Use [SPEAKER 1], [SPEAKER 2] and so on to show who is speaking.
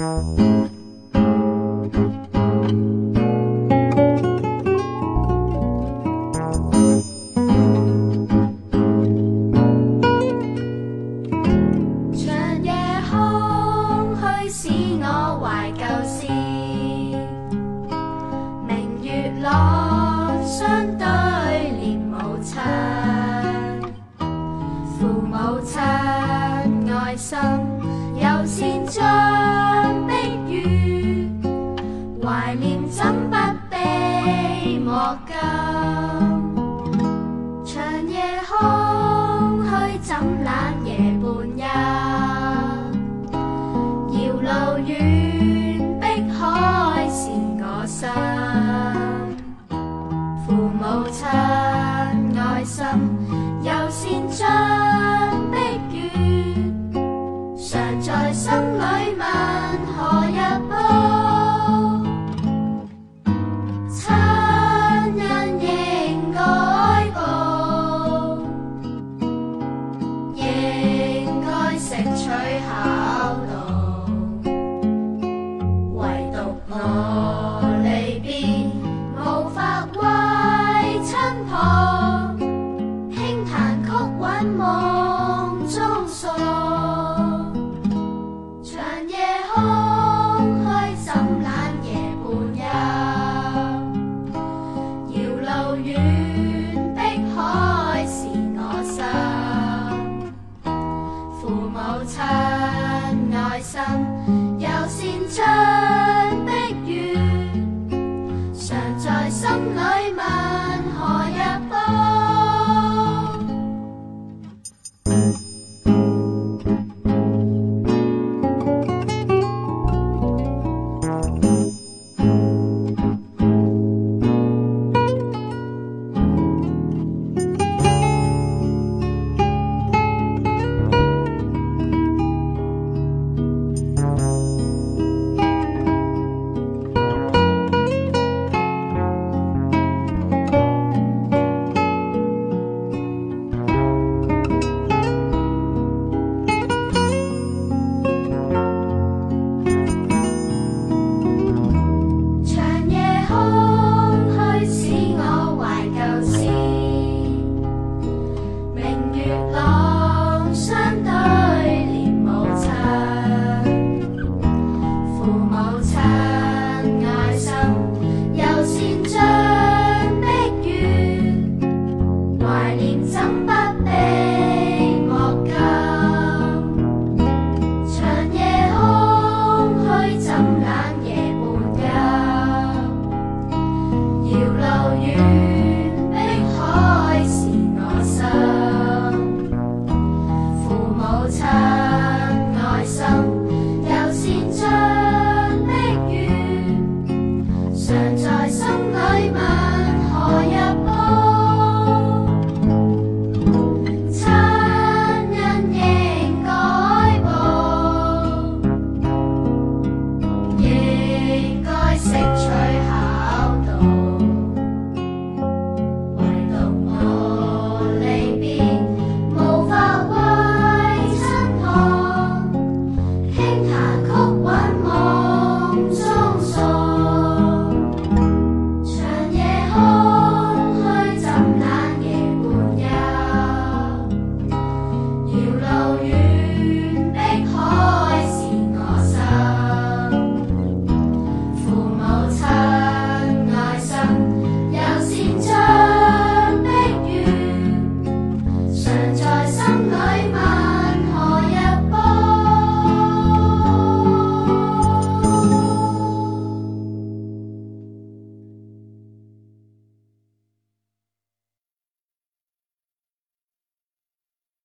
[SPEAKER 1] 长夜空虚使我怀旧思，明月朗，相对念母亲。父母亲爱心又善将。怀念怎不悲莫禁？长夜空虚怎冷夜半人？遥路远，碧海是我心。父母亲，爱心。轻弹曲韵梦中送长夜空虚枕冷月伴呀？遥路远，碧海是我心。父母亲爱深，有善尽碧月常在心。